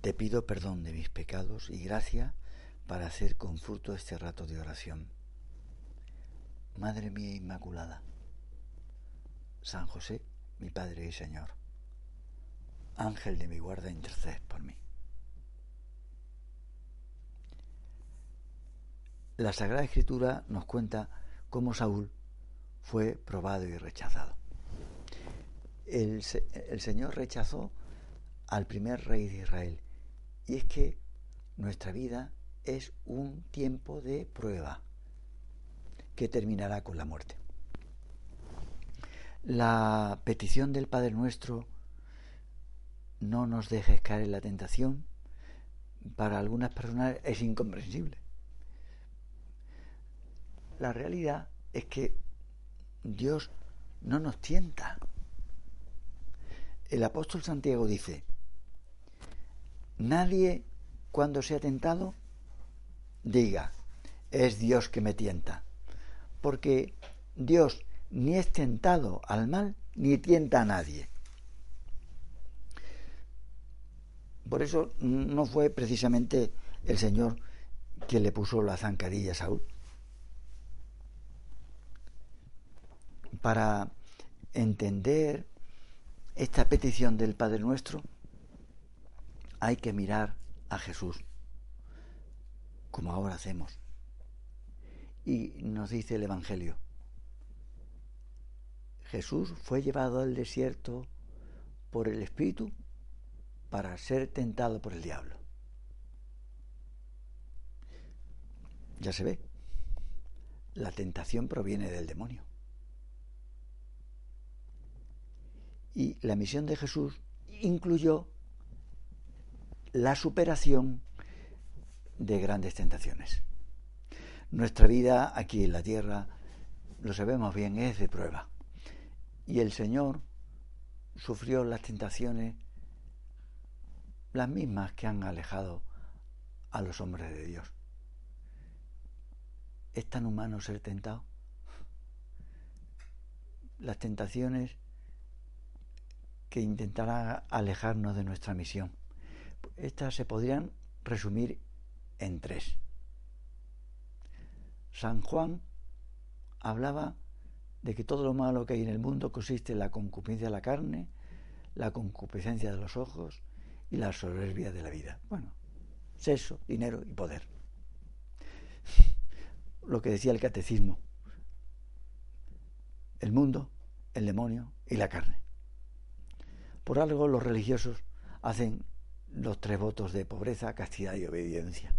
Te pido perdón de mis pecados y gracia para hacer con fruto este rato de oración Madre mía Inmaculada, San José, mi Padre y Señor, Ángel de mi guarda, interced por mí. La Sagrada Escritura nos cuenta cómo Saúl fue probado y rechazado. El, el, Señor rechazó al primer rey de Israel. Y es que nuestra vida es un tiempo de prueba que terminará con la muerte. La petición del Padre Nuestro no nos dejes caer en la tentación, para algunas personas es incomprensible. La realidad es que Dios no nos tienta. El apóstol Santiago dice, nadie cuando sea tentado diga, es Dios que me tienta porque Dios ni es tentado al mal ni tienta a nadie. Por eso no fue precisamente el Señor quien le puso la zancadilla a Saúl. Para entender esta petición del Padre Nuestro, hay que mirar a Jesús, como ahora hacemos. Y nos dice el Evangelio, Jesús fue llevado al desierto por el Espíritu para ser tentado por el diablo. Ya se ve, la tentación proviene del demonio. Y la misión de Jesús incluyó la superación de grandes tentaciones. Nuestra vida aquí en la tierra, lo sabemos bien, es de prueba. Y el Señor sufrió las tentaciones, las mismas que han alejado a los hombres de Dios. ¿Es tan humano ser tentado? Las tentaciones que intentarán alejarnos de nuestra misión. Estas se podrían resumir en tres. San Juan hablaba de que todo lo malo que hay en el mundo consiste en la concupiscencia de la carne, la concupiscencia de los ojos y la soberbia de la vida. Bueno, sexo, dinero y poder. Lo que decía el catecismo. El mundo, el demonio y la carne. Por algo los religiosos hacen los tres votos de pobreza, castidad y obediencia.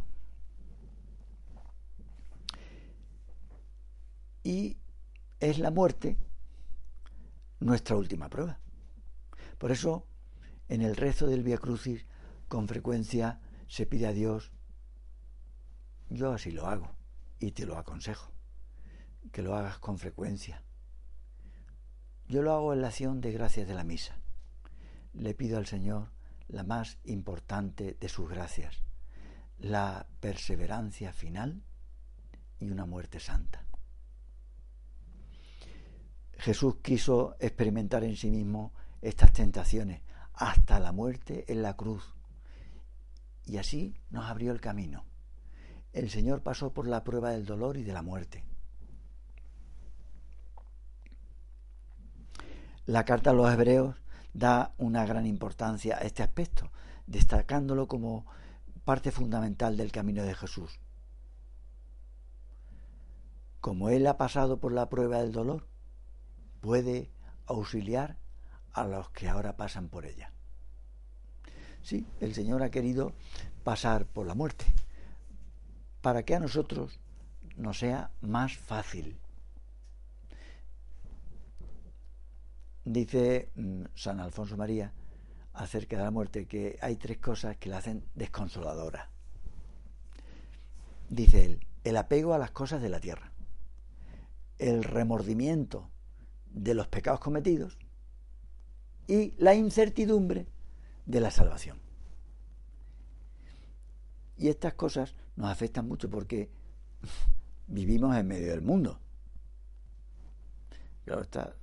y es la muerte nuestra última prueba. Por eso, en el rezo del Via Crucis, con frecuencia se pide a Dios, yo así lo hago y te lo aconsejo, que lo hagas con frecuencia. Yo lo hago en la acción de gracias de la misa. Le pido al Señor la más importante de sus gracias, la perseverancia final y una muerte santa. Jesús quiso experimentar en sí mismo estas tentaciones hasta la muerte en la cruz. Y así nos abrió el camino. El Señor pasó por la prueba del dolor y de la muerte. La carta a los hebreos da una gran importancia a este aspecto, destacándolo como parte fundamental del camino de Jesús. Como Él ha pasado por la prueba del dolor, puede auxiliar a los que ahora pasan por ella. Sí, el Señor ha querido pasar por la muerte para que a nosotros nos sea más fácil. Dice mm, San Alfonso María acerca de la muerte que hay tres cosas que la hacen desconsoladora. dice él, el apego a las cosas de la tierra, el remordimiento de los pecados cometidos y la incertidumbre de la salvación. Y estas cosas nos afectan mucho porque vivimos en medio del mundo. está.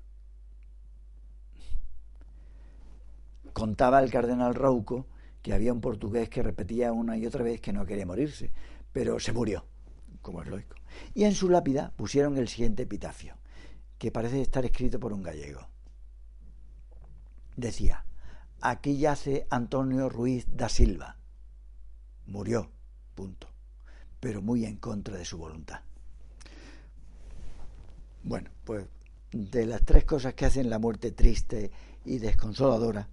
Contaba el cardenal Rouco que había un portugués que repetía una y otra vez que no quería morirse, pero se murió, como es lógico. Y en su lápida pusieron el siguiente epitafio, que parece estar escrito por un gallego. Decía, aquí yace Antonio Ruiz da Silva. Murió, punto, pero muy en contra de su voluntad. Bueno, pues de las tres cosas que hacen la muerte triste y desconsoladora,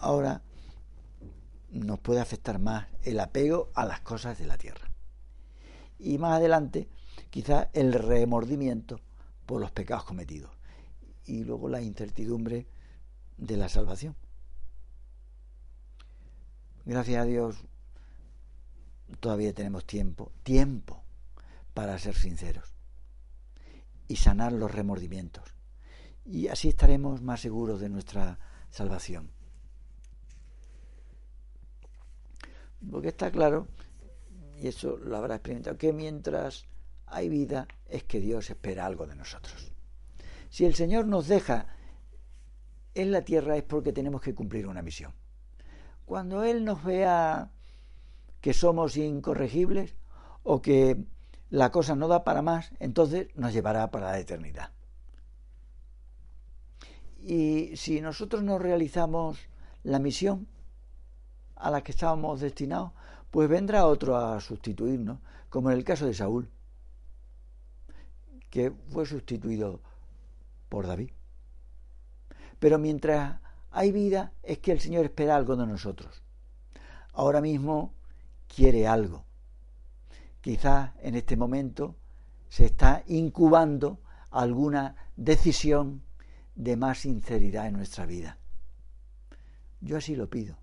ahora nos puede afectar más el apego a las cosas de la tierra. Y más adelante, quizás el remordimiento por los pecados cometidos. Y luego la incertidumbre de la salvación. Gracias a Dios, todavía tenemos tiempo, tiempo para ser sinceros y sanar los remordimientos. Y así estaremos más seguros de nuestra salvación. Porque está claro, y eso lo habrá experimentado, que mientras hay vida es que Dios espera algo de nosotros. Si el Señor nos deja en la tierra es porque tenemos que cumplir una misión. Cuando Él nos vea que somos incorregibles o que la cosa no da para más, entonces nos llevará para la eternidad. Y si nosotros no realizamos la misión a la que estábamos destinados, pues vendrá otro a sustituirnos, como en el caso de Saúl, que fue sustituido por David. Pero mientras hay vida es que el Señor espera algo de nosotros. Ahora mismo quiere algo quizás en este momento se está incubando alguna decisión de más sinceridad en nuestra vida. Yo así lo pido.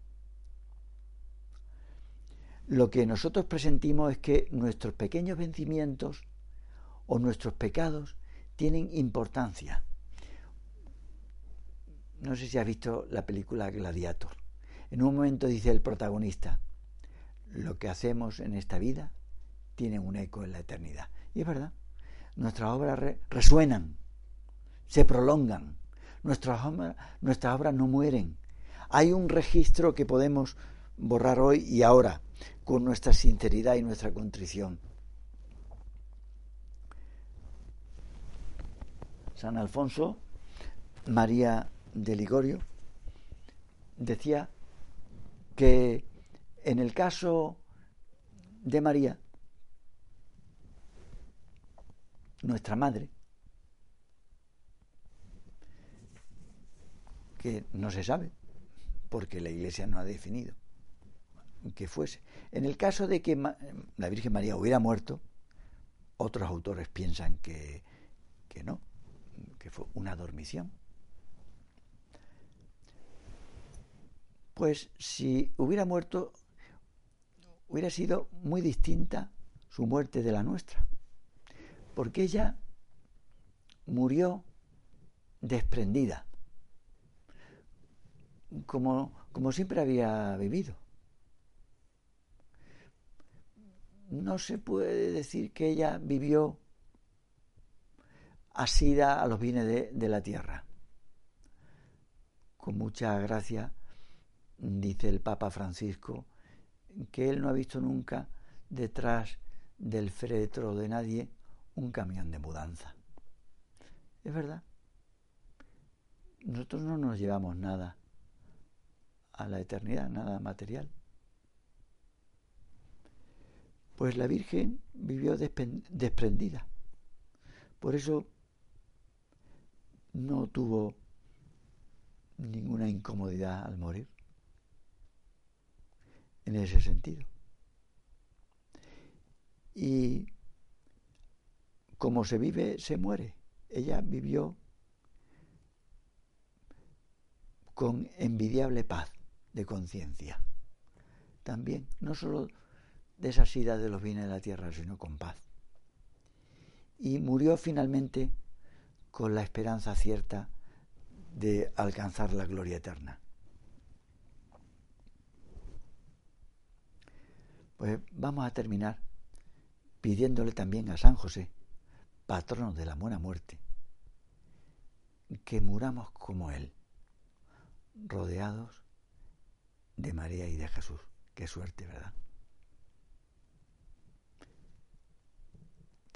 Lo que nosotros presentimos es que nuestros pequeños vencimientos o nuestros pecados tienen importancia. No sé si has visto la película Gladiator. En un momento dice el protagonista, lo que hacemos en esta vida tienen un eco en la eternidad. Y es verdad, nuestras obras resuenan, se prolongan, nuestras obras no mueren. Hay un registro que podemos borrar hoy y ahora con nuestra sinceridad y nuestra contrición. San Alfonso María de Ligorio decía que en el caso de María nuestra madre, que no se sabe, porque la Iglesia no ha definido que fuese. En el caso de que la Virgen María hubiera muerto, otros autores piensan que, que no, que fue una dormición. Pues si hubiera muerto, hubiera sido muy distinta su muerte de la nuestra porque ella murió desprendida, como, como siempre había vivido. No se puede decir que ella vivió asida a los bienes de, la tierra. Con mucha gracia dice el Papa Francisco que él no ha visto nunca detrás del féretro de nadie un camión de mudanza. Es verdad. Nosotros no nos llevamos nada a la eternidad, nada material. Pues la Virgen vivió desprendida. Por eso no tuvo ninguna incomodidad al morir. En ese sentido. Y como se vive, se muere. Ella vivió con envidiable paz de conciencia. También, no solo desasida de los bienes de la tierra, sino con paz. Y murió finalmente con la esperanza cierta de alcanzar la gloria eterna. Pues vamos a terminar pidiéndole también a San José, patrono de la buena muerte, que muramos como Él, rodeados de María y de Jesús. Qué suerte, ¿verdad?